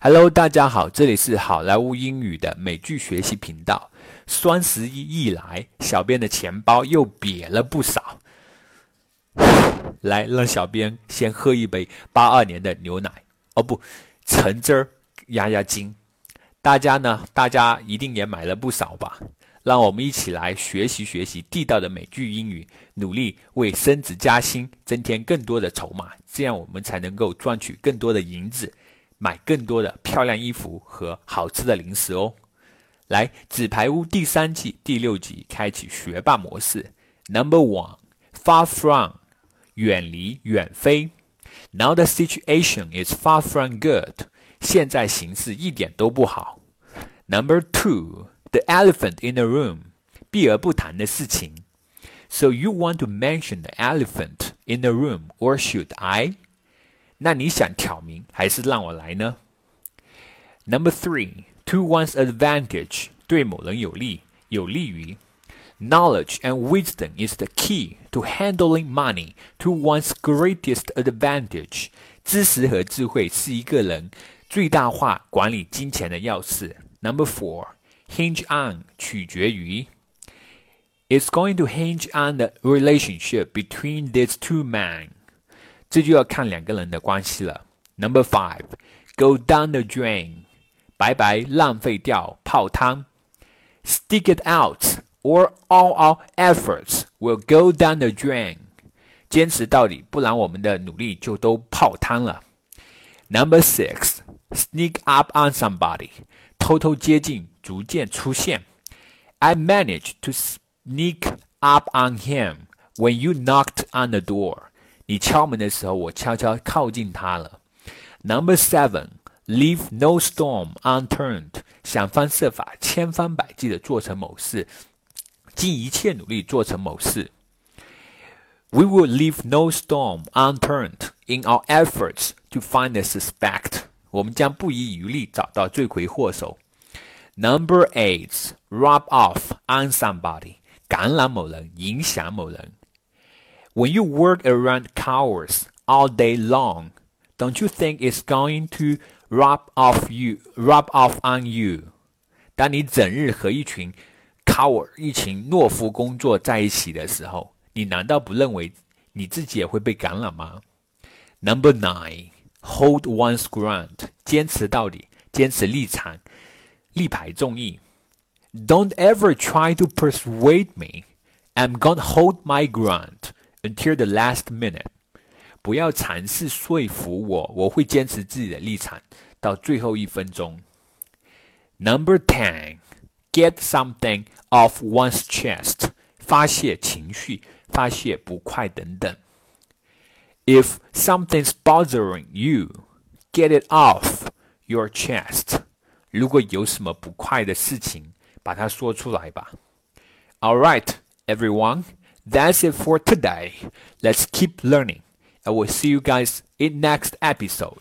Hello，大家好，这里是好莱坞英语的美剧学习频道。双十一一来，小编的钱包又瘪了不少。来，让小编先喝一杯八二年的牛奶，哦不，橙汁儿压压惊。大家呢，大家一定也买了不少吧？让我们一起来学习学习地道的美剧英语，努力为升职加薪增添更多的筹码，这样我们才能够赚取更多的银子。买更多的漂亮衣服和好吃的零食哦！来，《纸牌屋》第三季第六集开启学霸模式。Number one，far from，远离，远飞。Now the situation is far from good，现在形势一点都不好。Number two，the elephant in the room，避而不谈的事情。So you want to mention the elephant in the room, or should I？ 那你想挑明还是让我来呢？Number three, to one's advantage，对某人有利，有利于。Knowledge and wisdom is the key to handling money to one's greatest advantage。知识和智慧是一个人最大化管理金钱的钥匙。Number four, hinge on，取决于。It's going to hinge on the relationship between these two men. 这就要看两个人的关系了。Number five, go down the drain，白白浪费掉，泡汤。Stick it out, or all our efforts will go down the drain。坚持到底，不然我们的努力就都泡汤了。Number six, sneak up on somebody，偷偷接近，逐渐出现。I managed to sneak up on him when you knocked on the door。 你敲门的时候，我悄悄靠近他了。Number seven, leave no stone unturned，想方设法、千方百计的做成某事，尽一切努力做成某事。We will leave no stone unturned in our efforts to find the suspect。我们将不遗余力找到罪魁祸首。Number eight, rub off on somebody，感染某人，影响某人。 When you work around cowards all day long, don't you think it's going to rub off you, rub off on you? 当你整日和一群 coward、一群懦夫工作在一起的时候，你难道不认为你自己也会被感染吗？Number nine, hold one's ground，坚持到底，坚持立场，力排众议。Don't ever try to persuade me. I'm gonna hold my ground until the last minute，不要尝试说服我，我会坚持自己的立场到最后一分钟。Number ten, get something off one's chest，发泄情绪，发泄不快等等。If something's bothering you, get it off your chest。如果有什么不快的事情，把它说出来吧。All right, everyone. That's it for today. Let's keep learning. I will see you guys in next episode.